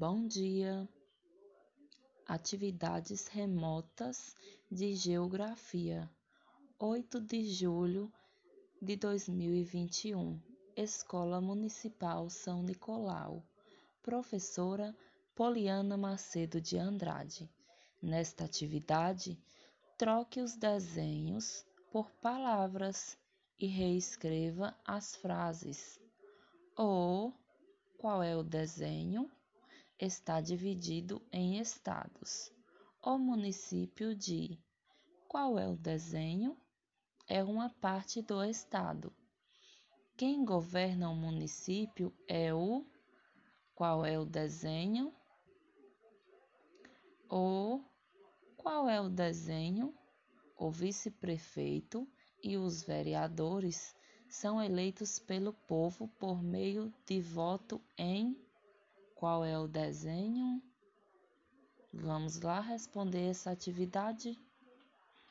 Bom dia! Atividades remotas de Geografia, 8 de julho de 2021, Escola Municipal São Nicolau, professora Poliana Macedo de Andrade. Nesta atividade, troque os desenhos por palavras e reescreva as frases. O qual é o desenho? Está dividido em estados. O município de qual é o desenho? É uma parte do estado. Quem governa o município é o qual é o desenho? O qual é o desenho? O vice-prefeito e os vereadores são eleitos pelo povo por meio de voto em qual é o desenho? Vamos lá responder essa atividade?